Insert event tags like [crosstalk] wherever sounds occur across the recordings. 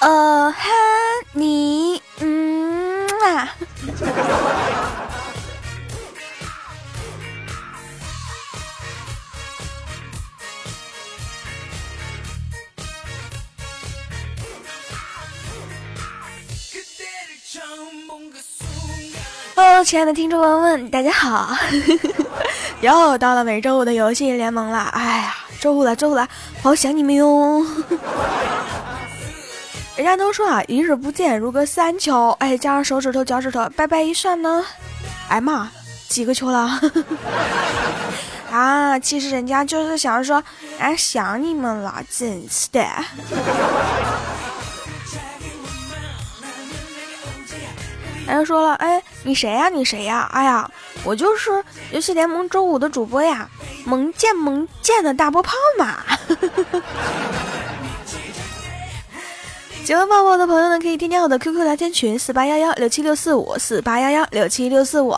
呃哈你嗯啊。Hello，亲爱的听众朋友们，大家好！[laughs] 又到了每周五的游戏联盟了。哎呀，周五了，周五了，好想你们哟！人家都说啊，一日不见如隔三秋。哎，加上手指头、脚趾头，掰掰一算呢，哎妈，几个秋了？[laughs] 啊，其实人家就是想说，哎，想你们了，真是的。人家说了，哎，你谁呀？你谁呀？哎呀，我就是游戏联盟周五的主播呀，萌贱萌贱的大波炮嘛。[laughs] 喜欢泡泡的朋友呢，可以添加我的 QQ 聊天群四八幺幺六七六四五四八幺幺六七六四五。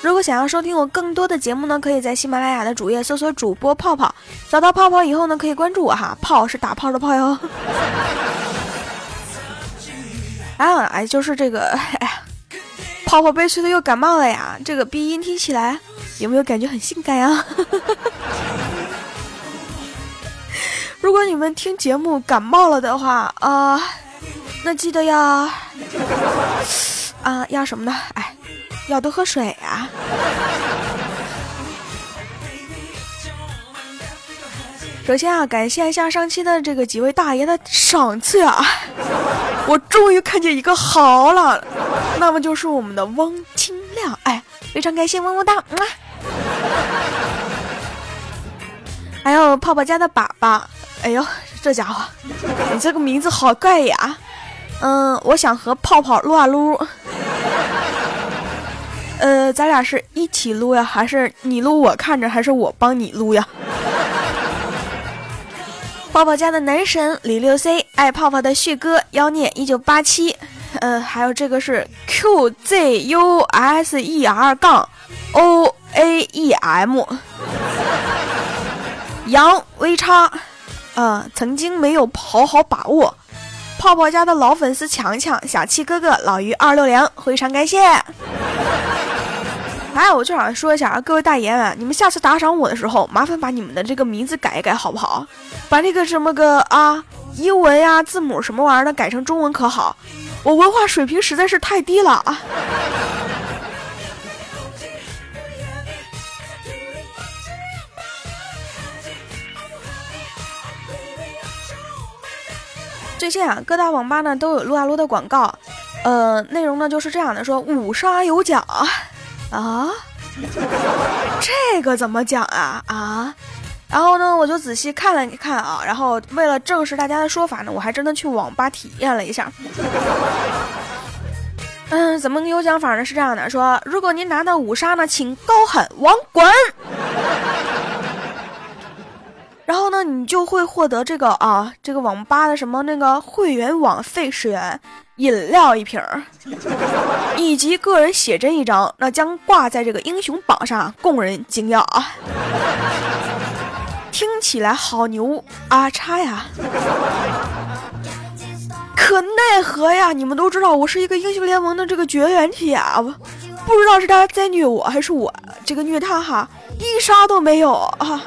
如果想要收听我更多的节目呢，可以在喜马拉雅的主页搜索主播泡泡，找到泡泡以后呢，可以关注我哈，泡是打泡的泡哟。[laughs] 啊，哎，就是这个，哎呀。泡泡悲催的又感冒了呀，这个鼻音听起来有没有感觉很性感呀？[laughs] 如果你们听节目感冒了的话啊，那记得要啊要什么呢？哎，要多喝水啊。首先啊，感谢一下上期的这个几位大爷的赏赐啊，我终于看见一个好了，那么就是我们的汪清亮，哎，非常感谢，么么哒，啊！还有泡泡家的粑粑，哎呦，这家伙，你这个名字好怪呀，嗯，我想和泡泡撸啊撸，[laughs] 呃，咱俩是一起撸呀，还是你撸我看着，还是我帮你撸呀？[laughs] 泡泡家的男神李六 C，爱泡泡的旭哥妖孽一九八七，呃，还有这个是 QZUSER 杠 OAEM，[laughs] 杨微叉，呃，曾经没有好好把握。泡泡家的老粉丝强强小七哥哥老于二六零，非常感谢。[laughs] 哎，我就想说一下啊，各位大爷们，你们下次打赏我的时候，麻烦把你们的这个名字改一改，好不好？把那个什么个啊，英文呀、字母什么玩意儿的改成中文可好？我文化水平实在是太低了啊！最近啊，各大网吧呢都有撸啊撸的广告，呃，内容呢就是这样的，说五杀有奖。啊，这个怎么讲啊啊？然后呢，我就仔细看了你看啊，然后为了证实大家的说法呢，我还真的去网吧体验了一下。嗯，怎么个有奖法呢？是这样的，说如果您拿到五杀呢，请高喊“网滚”。然后呢，你就会获得这个啊，这个网吧的什么那个会员网费十元，饮料一瓶儿，以及个人写真一张，那将挂在这个英雄榜上，供人惊讶啊！听起来好牛啊叉呀！可奈何呀，你们都知道我是一个英雄联盟的这个绝缘体啊，不不知道是他在虐我还是我这个虐他哈，一杀都没有啊！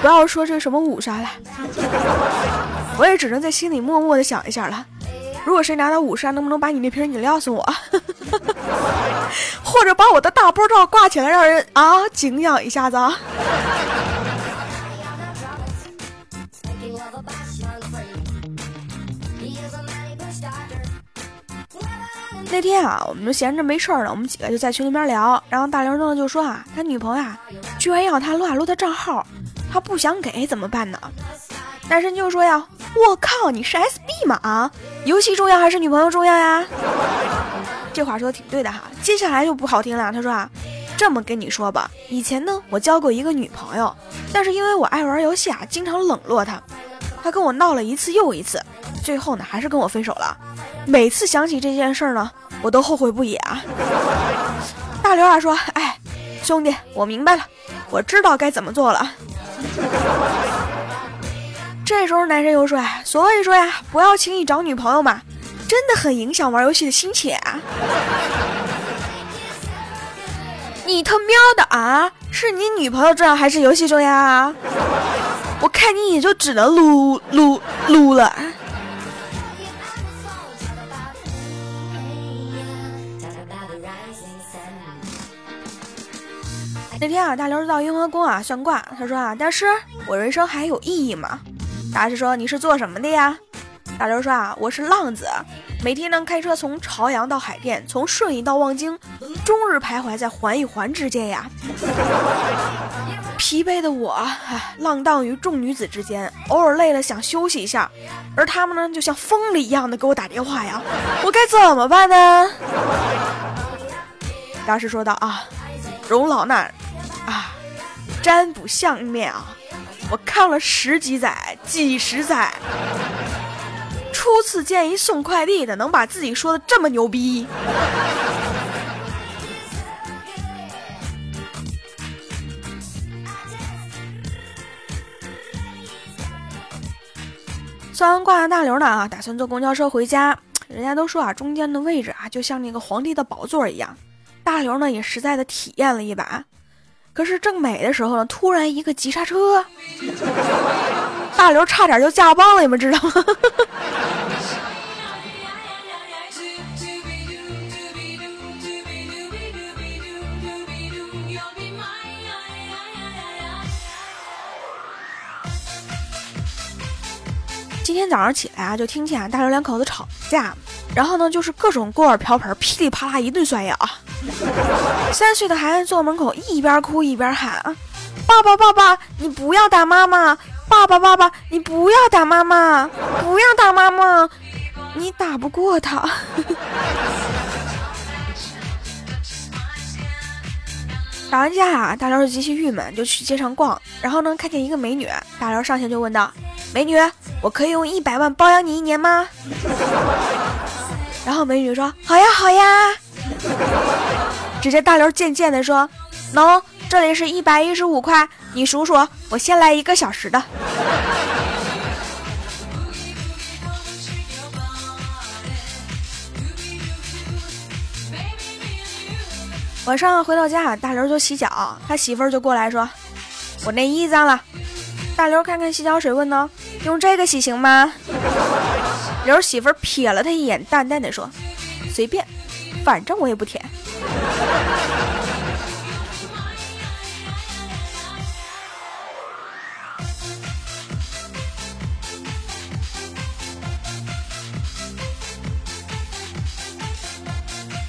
不要说这什么五杀了，我也只能在心里默默的想一下了。如果谁拿到五杀，能不能把你那瓶饮料送我？[laughs] 或者把我的大波罩挂起来，让人啊敬仰一下子啊。那天啊，我们就闲着没事儿呢，我们几个就在群里面聊，然后大刘呢就说啊，他女朋友啊，居然要他撸啊撸的账号。他不想给怎么办呢？男神就说呀：“我靠，你是 SB 吗？啊，游戏重要还是女朋友重要呀？”这话说的挺对的哈。接下来就不好听了，他说啊：“这么跟你说吧，以前呢我交过一个女朋友，但是因为我爱玩游戏啊，经常冷落她，她跟我闹了一次又一次，最后呢还是跟我分手了。每次想起这件事儿呢，我都后悔不已啊。”大刘啊说：“哎，兄弟，我明白了，我知道该怎么做了。”这时候男生又说：“所以说呀，不要轻易找女朋友嘛，真的很影响玩游戏的心情啊。”你他喵的啊！是你女朋友重要还是游戏重要啊？我看你也就只能撸撸撸了。那天啊，大刘到雍和宫啊算卦，他说啊，大师，我人生还有意义吗？大师说你是做什么的呀？大刘说啊，我是浪子，每天呢开车从朝阳到海淀，从顺义到望京，终日徘徊在环与环之间呀。疲惫的我，唉，浪荡于众女子之间，偶尔累了想休息一下，而他们呢就像疯了一样的给我打电话呀，我该怎么办呢？大师说道啊，容老衲，占卜相面啊，我看了十几载，几十载。初次见一送快递的能把自己说的这么牛逼。算完卦的大刘呢啊，打算坐公交车回家。人家都说啊，中间的位置啊，就像那个皇帝的宝座一样。大刘呢也实在的体验了一把。可是正美的时候呢，突然一个急刹车，大刘差点就驾崩了，你们知道吗？今天早上起来啊，就听见啊大刘两口子吵架，然后呢就是各种锅碗瓢盆噼里啪啦一顿摔呀啊。三岁的孩子坐门口一边哭一边喊：“爸爸爸爸，你不要打妈妈！爸爸爸爸，你不要打妈妈！不要打妈妈！你打不过他。”打完架啊，大刘就极其郁闷，就去街上逛，然后呢看见一个美女，大刘上前就问道：“美女，我可以用一百万包养你一年吗？”然后美女说：“好呀，好呀。” [laughs] 只见大刘渐渐的说：“喏，这里是一百一十五块，你数数，我先来一个小时的。”晚上回到家，大刘就洗脚，他媳妇儿就过来说：“我内衣脏了。”大刘看看洗脚水，问呢：“用这个洗行吗？”刘媳妇儿瞥了他一眼，淡淡的说：“随便，反正我也不舔。”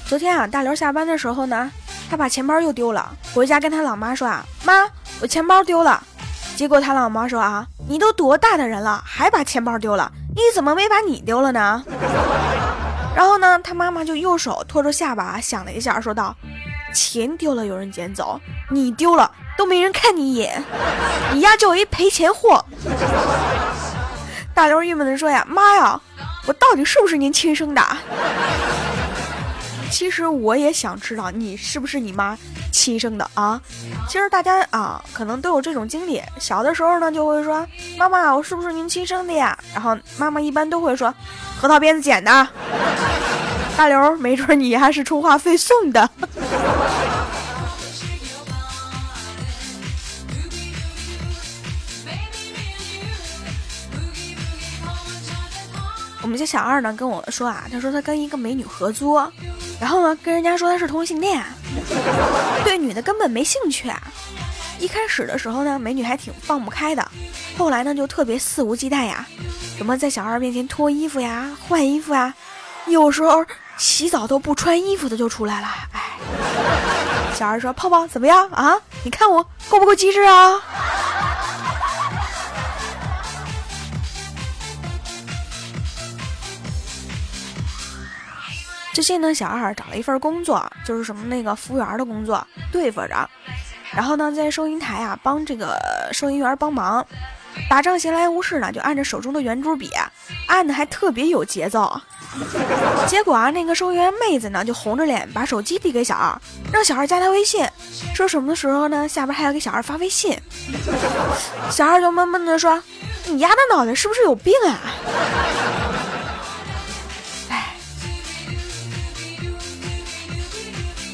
昨天啊，大刘下班的时候呢。他把钱包又丢了，回家跟他老妈说啊，妈，我钱包丢了。结果他老妈说啊，你都多大的人了，还把钱包丢了？你怎么没把你丢了呢？然后呢，他妈妈就右手托着下巴想了一下，说道：钱丢了有人捡走，你丢了都没人看你一眼，你丫就一赔钱货。[laughs] 大刘郁闷地说呀，妈呀，我到底是不是您亲生的？其实我也想知道你是不是你妈亲生的啊？其实大家啊，可能都有这种经历。小的时候呢，就会说：“妈妈，我是不是您亲生的呀？”然后妈妈一般都会说：“核桃鞭子捡的。[laughs] ”大刘，没准你还是充话费送的。[laughs] 我们家小二呢跟我说啊，他说他跟一个美女合租。然后呢，跟人家说他是同性恋，对女的根本没兴趣。一开始的时候呢，美女还挺放不开的，后来呢就特别肆无忌惮呀，什么在小二面前脱衣服呀、换衣服呀，有时候洗澡都不穿衣服的就出来了。哎，小二说：“泡泡怎么样啊？你看我够不够机智啊？”最近呢，小二找了一份工作，就是什么那个服务员的工作，对付着。然后呢，在收银台啊，帮这个收银员帮忙。打仗闲来无事呢，就按着手中的圆珠笔，按的还特别有节奏。结果啊，那个收银员妹子呢，就红着脸把手机递给小二，让小二加他微信，说什么的时候呢，下边还要给小二发微信。小二就闷闷的说：“你丫的脑袋是不是有病啊？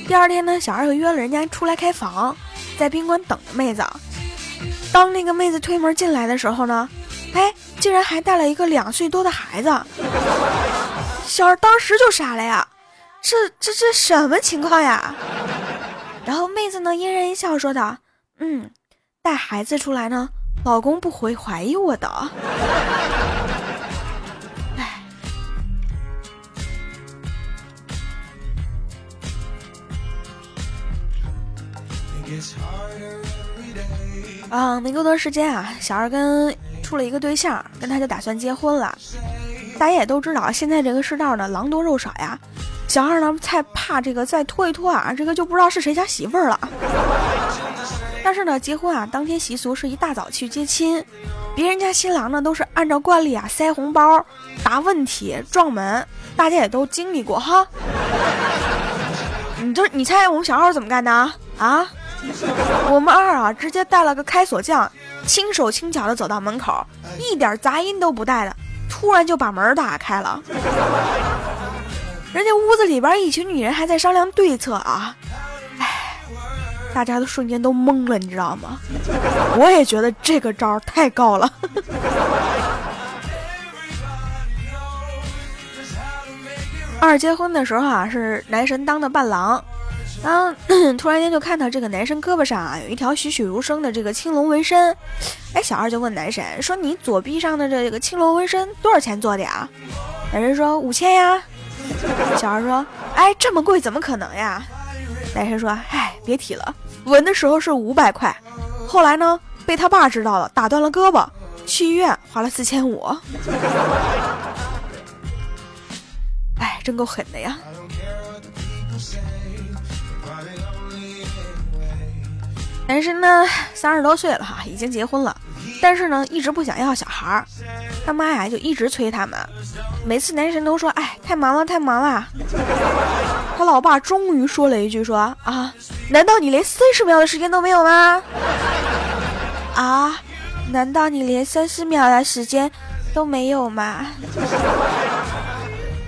第二天呢，小二又约了人家出来开房，在宾馆等着妹子。当那个妹子推门进来的时候呢，哎，竟然还带了一个两岁多的孩子。小二当时就傻了呀，这这这什么情况呀？然后妹子呢，嫣然一笑说道：“嗯，带孩子出来呢。”老公不会怀疑我的。啊，没过多时间啊，小二跟处了一个对象，跟他就打算结婚了。大家也都知道，现在这个世道呢，狼多肉少呀。小二呢，才怕这个再拖一拖啊，这个就不知道是谁家媳妇儿了。但是呢，结婚啊，当天习俗是一大早去接亲，别人家新郎呢都是按照惯例啊塞红包、答问题、撞门，大家也都经历过哈。[laughs] 你这你猜我们小二怎么干的啊啊？[laughs] 我们二啊直接带了个开锁匠，轻手轻脚的走到门口，一点杂音都不带的，突然就把门打开了。人家屋子里边一群女人还在商量对策啊。哎大家都瞬间都懵了，你知道吗？我也觉得这个招太高了。[laughs] 二结婚的时候啊，是男神当的伴郎，然后突然间就看到这个男神胳膊上啊有一条栩栩如生的这个青龙纹身，哎，小二就问男神说：“你左臂上的这个青龙纹身多少钱做的呀？”男神说：“五千呀。”小二说：“哎，这么贵怎么可能呀？”男神说：“哎，别提了。”纹的时候是五百块，后来呢被他爸知道了，打断了胳膊，去医院花了四千五。哎，真够狠的呀！男生呢三十多岁了哈，已经结婚了，但是呢一直不想要小孩儿，他妈呀就一直催他们，每次男神都说：“哎，太忙了，太忙了。”他老爸终于说了一句：“说啊，难道你连三十秒的时间都没有吗？啊，难道你连三十秒的时间都没有吗？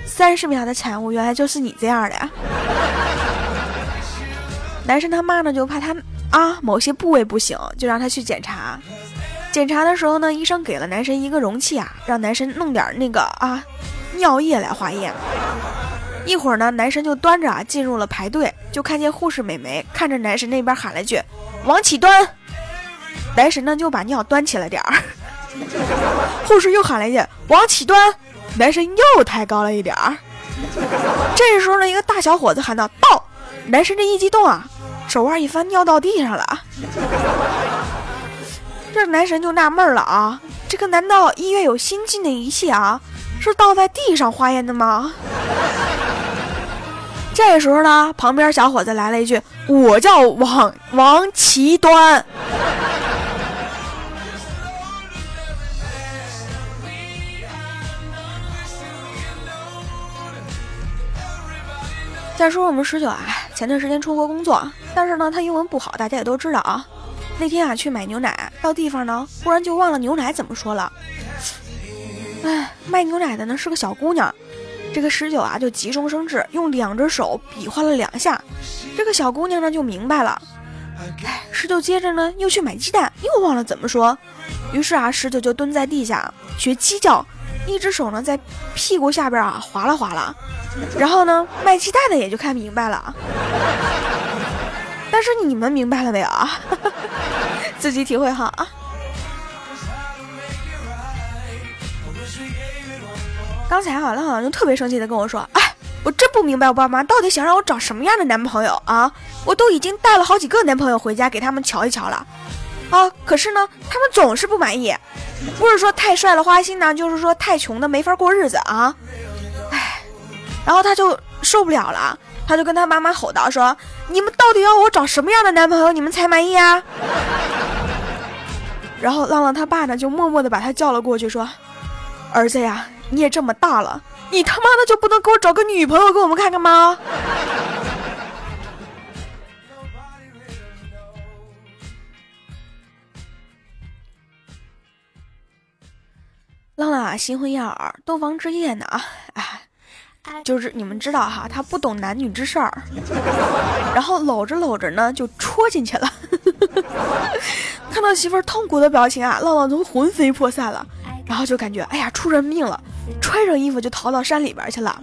三十秒的产物原来就是你这样的呀！”男生他妈呢就怕他啊某些部位不行，就让他去检查。检查的时候呢，医生给了男神一个容器啊，让男神弄点那个啊尿液来化验。一会儿呢，男神就端着啊进入了排队，就看见护士美眉看着男神那边喊了句：“往起端。”男神呢就把尿端起了点儿，[laughs] 护士又喊了一句：“往起端。”男神又抬高了一点儿。这时候呢，一个大小伙子喊道：“到！”男神这一激动啊，手腕一翻，尿到地上了。这男神就纳闷了啊，这个难道医院有新进的仪器啊？是倒在地上化验的吗？[laughs] 这时候呢，旁边小伙子来了一句：“我叫王王奇端。”再说我们十九啊，前段时间出国工作，但是呢，他英文不好，大家也都知道啊。那天啊，去买牛奶，到地方呢，忽然就忘了牛奶怎么说了。哎，卖牛奶的呢是个小姑娘。这个十九啊，就急中生智，用两只手比划了两下，这个小姑娘呢就明白了。哎，十九接着呢又去买鸡蛋，又忘了怎么说，于是啊，十九就蹲在地下学鸡叫，一只手呢在屁股下边啊划拉划拉，然后呢卖鸡蛋的也就看明白了。[laughs] 但是你们明白了没有啊？[laughs] 自己体会好啊。刚才啊，他好像就特别生气的跟我说：“哎，我真不明白我爸妈到底想让我找什么样的男朋友啊！我都已经带了好几个男朋友回家给他们瞧一瞧了，啊，可是呢，他们总是不满意，不是说太帅了花心呢，就是说太穷的没法过日子啊！哎，然后他就受不了了，他就跟他妈妈吼道：说你们到底要我找什么样的男朋友你们才满意啊？然后浪浪他爸呢就默默的把他叫了过去，说：儿子呀。”你也这么大了，你他妈的就不能给我找个女朋友给我们看看吗？浪浪啊，新婚燕尔，洞房之夜呢啊，哎，就是你们知道哈，他不懂男女之事儿，然后搂着搂着呢，就戳进去了。[laughs] 看到媳妇儿痛苦的表情啊，浪浪都魂飞魄散了，然后就感觉哎呀出人命了，穿上衣服就逃到山里边去了。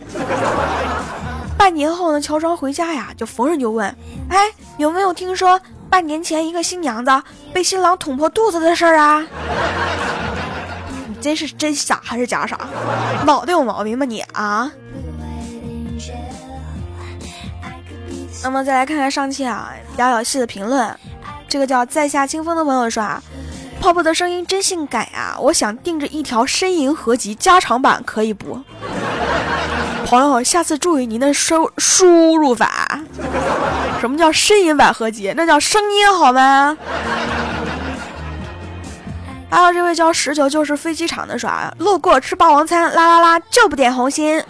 半年后呢，乔装回家呀，就逢人就问，哎，有没有听说半年前一个新娘子被新郎捅破肚子的事儿啊？[laughs] 你真是真傻还是假傻？[laughs] 脑袋有毛病吧你啊？那么再来看看上期啊聊聊戏的评论。这个叫在下清风的朋友说啊，泡泡的声音真性感呀！我想定制一条呻吟合集加长版，可以不？[laughs] 朋友，下次注意您的输输入法。什么叫呻吟版合集？那叫声音好吗？还有这位叫十九就是飞机场的说，路过吃霸王餐，啦啦啦就不点红心。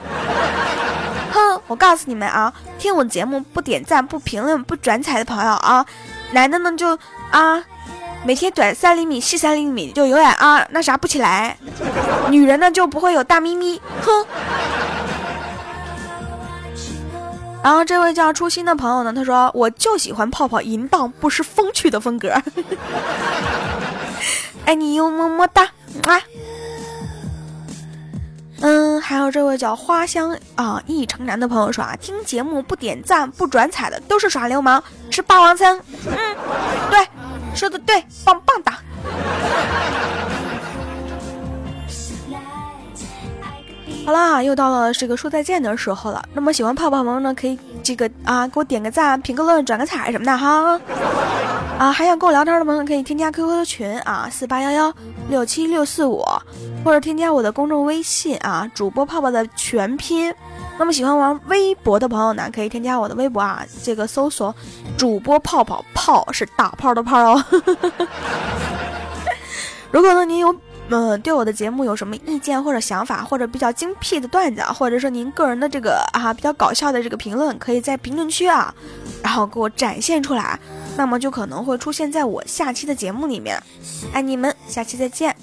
我告诉你们啊，听我节目不点赞、不评论、不转采的朋友啊。男的呢就啊，每天短三厘米细三厘米就永远啊那啥不起来，女人呢就不会有大咪咪，哼。然后这位叫初心的朋友呢，他说我就喜欢泡泡淫荡不失风趣的风格，爱 [laughs] 你哟么么哒啊。嗯，还有这位叫花香啊一城南的朋友说啊，听节目不点赞不转采的都是耍流氓，吃霸王餐。嗯，对，说的对，棒棒的。好啦，又到了这个说再见的时候了。那么喜欢泡泡萌呢，可以这个啊给我点个赞、评个论、转个彩什么的哈。啊，还想跟我聊天的朋友可以添加 QQ 的群啊，四八幺幺六七六四五，或者添加我的公众微信啊，主播泡泡的全拼。那么喜欢玩微博的朋友呢，可以添加我的微博啊，这个搜索主播泡泡泡是打炮的炮哦。[laughs] 如果呢您有。嗯，对我的节目有什么意见或者想法，或者比较精辟的段子，或者说您个人的这个啊比较搞笑的这个评论，可以在评论区啊，然后给我展现出来，那么就可能会出现在我下期的节目里面。爱你们，下期再见。